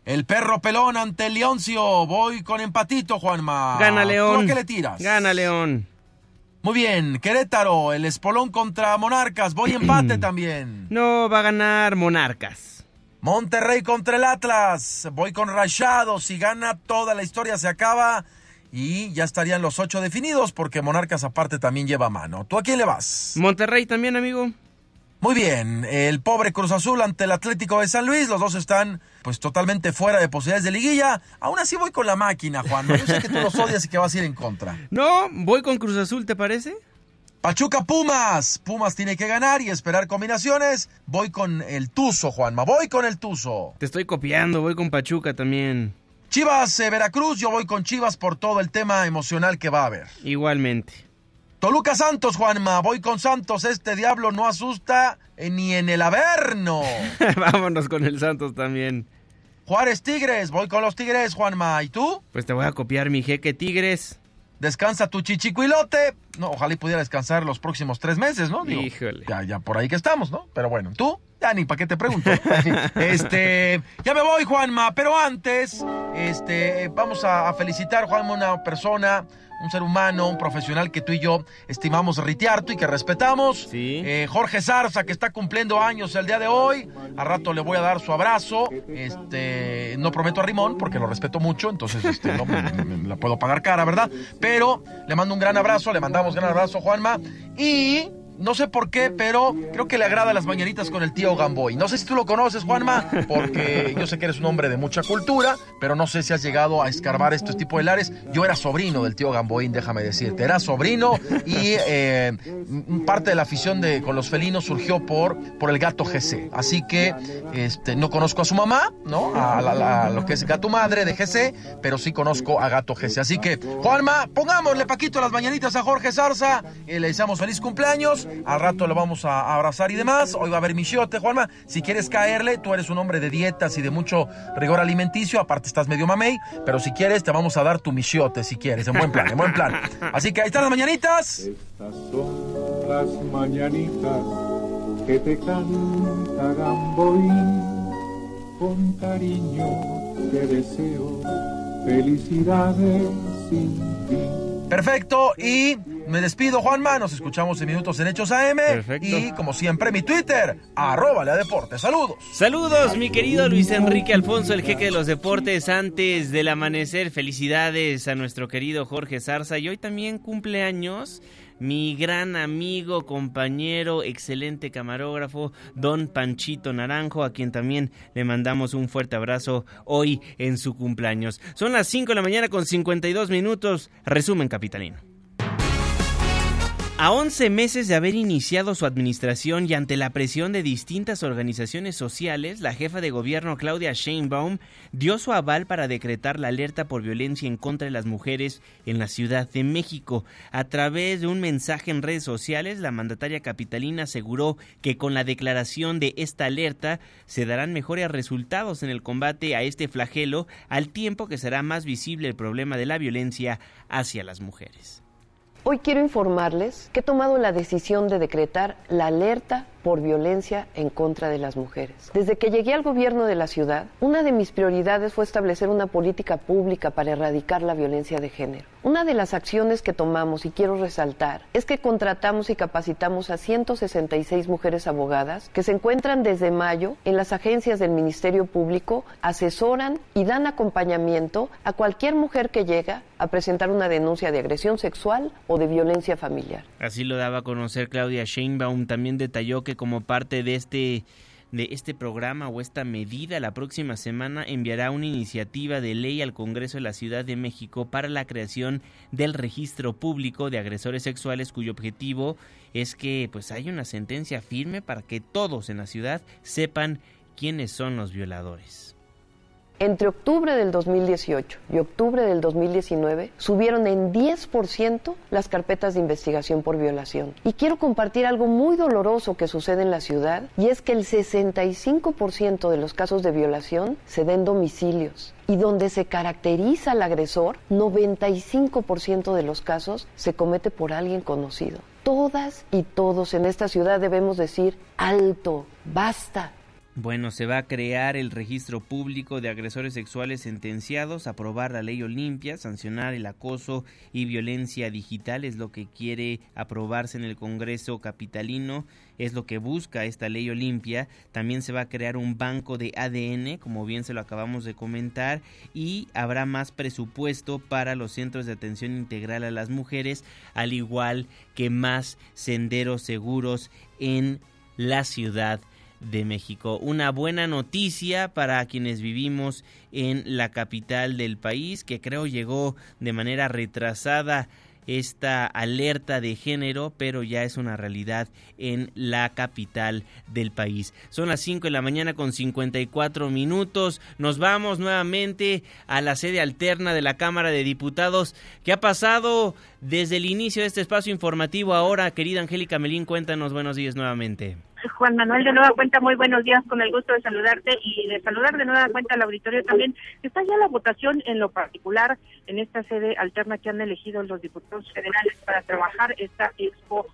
El perro pelón ante el Leoncio. Voy con empatito, Juanma. Gana León. ¿Tú qué le tiras? Gana León. Muy bien, Querétaro, el Espolón contra Monarcas. Voy (clears throat) empate también. No, va a ganar Monarcas. Monterrey contra el Atlas. Voy con Rayado. Si gana, toda la historia se acaba. Y ya estarían los ocho definidos porque Monarcas aparte también lleva mano. ¿Tú a quién le vas? Monterrey también, amigo. Muy bien, el pobre Cruz Azul ante el Atlético de San Luis, los dos están pues totalmente fuera de posibilidades de liguilla. Aún así voy con la máquina, Juan. Yo sé que tú los odias y que vas a ir en contra. (laughs) No, voy con Cruz Azul, ¿te parece? Pachuca Pumas. Pumas tiene que ganar y esperar combinaciones. Voy con el Tuzo, Juanma. Voy con el Tuzo. Te estoy copiando, voy con Pachuca también. Chivas, eh, Veracruz, yo voy con Chivas por todo el tema emocional que va a haber. Igualmente. Toluca Santos, Juanma. Voy con Santos. Este diablo no asusta eh, ni en el Averno. (laughs) Vámonos con el Santos también. Juárez Tigres. Voy con los Tigres, Juanma. ¿Y tú? Pues te voy a copiar mi jeque Tigres. Descansa tu chichicuilote. No, ojalá y pudiera descansar los próximos tres meses, ¿no? Híjole. Ya, ya por ahí que estamos, ¿no? Pero bueno, tú, ya ni para qué te pregunto. (laughs) este, ya me voy, Juanma, pero antes, este, vamos a, a felicitar, Juanma, una persona un ser humano, un profesional que tú y yo estimamos ritiarto y que respetamos. Eh, Jorge Zarza, que está cumpliendo años el día de hoy. A rato le voy a dar su abrazo. Este, no prometo a Rimón porque lo respeto mucho, entonces este, no me, la puedo pagar cara, ¿verdad? Pero le mando un gran abrazo, le mandamos gran abrazo, Juanma. Y no sé por qué, pero creo que le agrada las mañanitas con el tío Gamboy. No sé si tú lo conoces, Juanma, porque yo sé que eres un hombre de mucha cultura, pero no sé si has llegado a escarbar estos tipos de lares. Yo era sobrino del tío Gamboy, déjame decirte. Era sobrino y eh, parte de la afición de, con los felinos surgió por, por el gato GC. Así que este, no conozco a su mamá, ¿no? A, lo que es gato madre de GC, pero sí conozco a gato GC. Así que, Juanma, pongámosle Paquito las mañanitas a Jorge Zarza y le deseamos feliz cumpleaños al rato lo vamos a abrazar y demás. Hoy va a haber michiote, Juanma. Si quieres caerle, tú eres un hombre de dietas y de mucho rigor alimenticio. Aparte, estás medio mamey. Pero si quieres, te vamos a dar tu michiote, si quieres. En buen plan, en buen plan. Así que ahí están las mañanitas. Estas son las mañanitas que te canta Gamboí. Con cariño te deseo felicidades sin fin. Perfecto, y me despido, Juanma. Nos escuchamos en Minutos en Hechos AM. Perfecto. Y como siempre, mi Twitter, arroba Deportes. Saludos. Saludos, mi querido Luis Enrique Alfonso, el jeque de los deportes. Antes del amanecer, felicidades a nuestro querido Jorge Zarza. Y hoy también cumpleaños mi gran amigo, compañero, excelente camarógrafo, don Panchito Naranjo, a quien también le mandamos un fuerte abrazo hoy en su cumpleaños. Son las 5 de la mañana con 52 minutos. Resumen capitalino. A 11 meses de haber iniciado su administración y ante la presión de distintas organizaciones sociales, la jefa de gobierno Claudia Sheinbaum dio su aval para decretar la alerta por violencia en contra de las mujeres en la Ciudad de México. A través de un mensaje en redes sociales, la mandataria capitalina aseguró que con la declaración de esta alerta se darán mejores resultados en el combate a este flagelo, al tiempo que será más visible el problema de la violencia hacia las mujeres. Hoy quiero informarles que he tomado la decisión de decretar la alerta por violencia en contra de las mujeres. Desde que llegué al gobierno de la ciudad, una de mis prioridades fue establecer una política pública para erradicar la violencia de género. Una de las acciones que tomamos y quiero resaltar es que contratamos y capacitamos a 166 mujeres abogadas que se encuentran desde mayo en las agencias del Ministerio Público, asesoran y dan acompañamiento a cualquier mujer que llega a presentar una denuncia de agresión sexual o de violencia familiar. Así lo daba a conocer Claudia Sheinbaum. También detalló que como parte de este de este programa o esta medida la próxima semana enviará una iniciativa de ley al Congreso de la Ciudad de México para la creación del registro público de agresores sexuales cuyo objetivo es que pues haya una sentencia firme para que todos en la ciudad sepan quiénes son los violadores. Entre octubre del 2018 y octubre del 2019 subieron en 10% las carpetas de investigación por violación. Y quiero compartir algo muy doloroso que sucede en la ciudad y es que el 65% de los casos de violación se den domicilios y donde se caracteriza al agresor, 95% de los casos se comete por alguien conocido. Todas y todos en esta ciudad debemos decir alto, basta, bueno, se va a crear el registro público de agresores sexuales sentenciados, aprobar la ley Olimpia, sancionar el acoso y violencia digital, es lo que quiere aprobarse en el Congreso Capitalino, es lo que busca esta ley Olimpia. También se va a crear un banco de ADN, como bien se lo acabamos de comentar, y habrá más presupuesto para los centros de atención integral a las mujeres, al igual que más senderos seguros en la ciudad de México. Una buena noticia para quienes vivimos en la capital del país, que creo llegó de manera retrasada esta alerta de género, pero ya es una realidad en la capital del país. Son las 5 de la mañana con 54 minutos. Nos vamos nuevamente a la sede alterna de la Cámara de Diputados. ¿Qué ha pasado desde el inicio de este espacio informativo ahora? Querida Angélica Melín, cuéntanos buenos días nuevamente. Juan Manuel, de nueva cuenta, muy buenos días, con el gusto de saludarte y de saludar de nueva cuenta al auditorio también. Está ya la votación en lo particular en esta sede alterna que han elegido los diputados federales para trabajar esta expo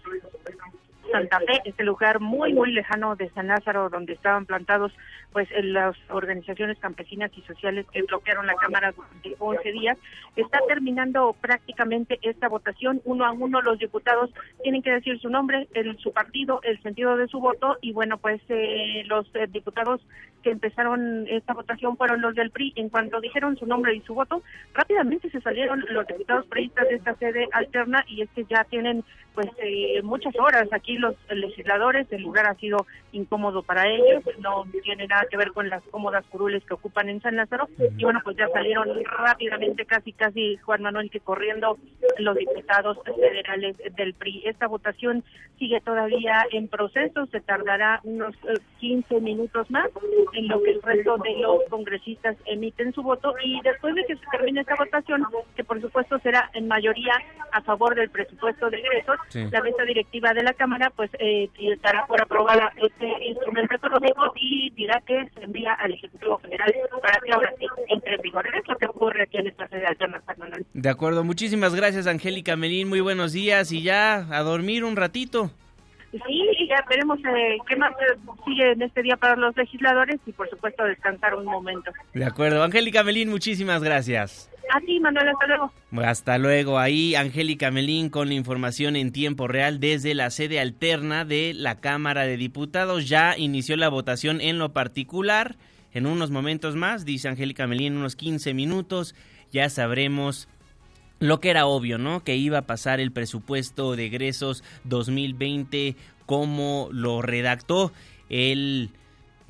Santa Fe, este lugar muy, muy lejano de San Lázaro, donde estaban plantados pues las organizaciones campesinas y sociales que bloquearon la Cámara durante 11 días. Está terminando prácticamente esta votación. Uno a uno los diputados tienen que decir su nombre, el, su partido, el sentido de su voto y bueno, pues eh, los eh, diputados que empezaron esta votación fueron los del PRI. En cuanto dijeron su nombre y su voto, rápidamente se salieron los diputados priistas de esta sede alterna y es que ya tienen pues eh, muchas horas. Aquí los legisladores, el lugar ha sido incómodo para ellos, no tiene nada que ver con las cómodas curules que ocupan en San Lázaro. Y bueno pues ya salieron rápidamente casi casi Juan Manuel que corriendo los diputados federales del PRI. Esta votación sigue todavía en proceso, se tardará unos 15 eh, minutos más en lo que el resto de los congresistas emiten su voto. Y después de que se termine esta votación, que por supuesto será en mayoría a favor del presupuesto de ingresos, la mesa directiva de la Cámara pues eh, estará por aprobar este instrumento económico y dirá que se envía al Ejecutivo Federal para que ahora sí entre en vigor. Es lo que ocurre aquí en esta sede alterna, De acuerdo, muchísimas gracias Angélica Melín, muy buenos días y ya a dormir un ratito. Sí, ya veremos eh, qué más eh, sigue en este día para los legisladores y por supuesto descansar un momento. De acuerdo, Angélica Melín, muchísimas gracias. A Manuel, hasta luego. Hasta luego. Ahí Angélica Melín con la información en tiempo real desde la sede alterna de la Cámara de Diputados. Ya inició la votación en lo particular. En unos momentos más, dice Angélica Melín, en unos 15 minutos, ya sabremos lo que era obvio, ¿no? Que iba a pasar el presupuesto de egresos 2020 como lo redactó el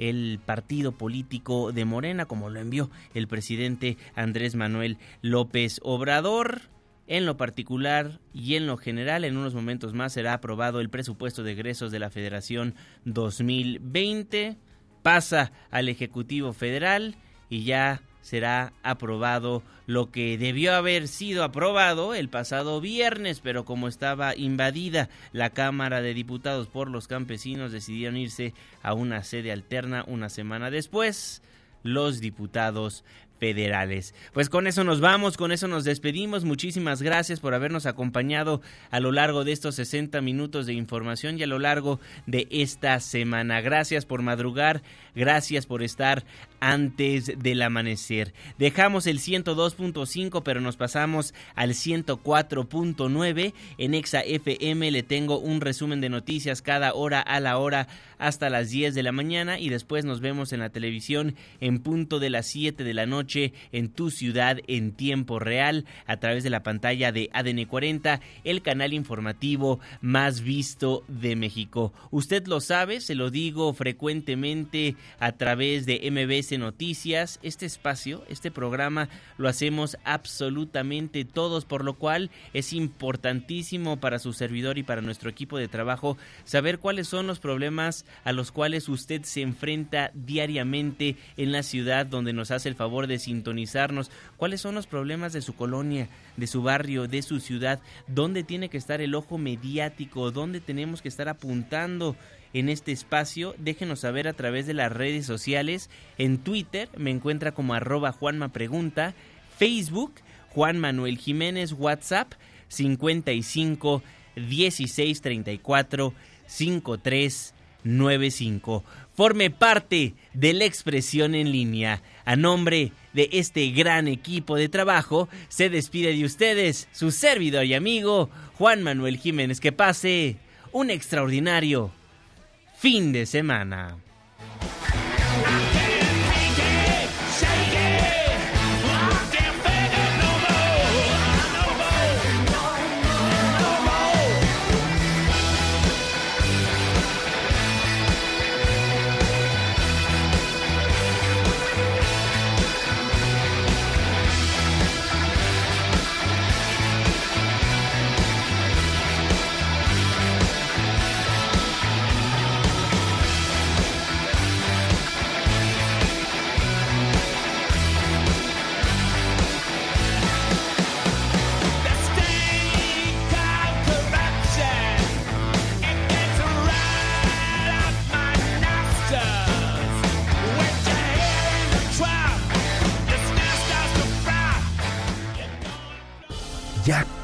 el partido político de Morena, como lo envió el presidente Andrés Manuel López Obrador. En lo particular y en lo general, en unos momentos más será aprobado el presupuesto de egresos de la Federación 2020. Pasa al Ejecutivo Federal y ya será aprobado lo que debió haber sido aprobado el pasado viernes, pero como estaba invadida la Cámara de Diputados por los campesinos, decidieron irse a una sede alterna una semana después. Los diputados federales. Pues con eso nos vamos, con eso nos despedimos. Muchísimas gracias por habernos acompañado a lo largo de estos 60 minutos de información y a lo largo de esta semana. Gracias por madrugar, gracias por estar antes del amanecer. Dejamos el 102.5 pero nos pasamos al 104.9. En Exa FM le tengo un resumen de noticias cada hora a la hora hasta las 10 de la mañana y después nos vemos en la televisión en punto de las 7 de la noche en tu ciudad en tiempo real a través de la pantalla de ADN 40, el canal informativo más visto de México. Usted lo sabe, se lo digo frecuentemente a través de MBS Noticias. Este espacio, este programa lo hacemos absolutamente todos, por lo cual es importantísimo para su servidor y para nuestro equipo de trabajo saber cuáles son los problemas a los cuales usted se enfrenta diariamente en la ciudad donde nos hace el favor de sintonizarnos, cuáles son los problemas de su colonia, de su barrio, de su ciudad, dónde tiene que estar el ojo mediático, dónde tenemos que estar apuntando en este espacio. Déjenos saber a través de las redes sociales. En Twitter me encuentra como arroba Juanma Pregunta, Facebook Juan Manuel Jiménez, WhatsApp 55 16 34 53 95. Forme parte de la expresión en línea. A nombre de este gran equipo de trabajo, se despide de ustedes su servidor y amigo Juan Manuel Jiménez. Que pase un extraordinario fin de semana.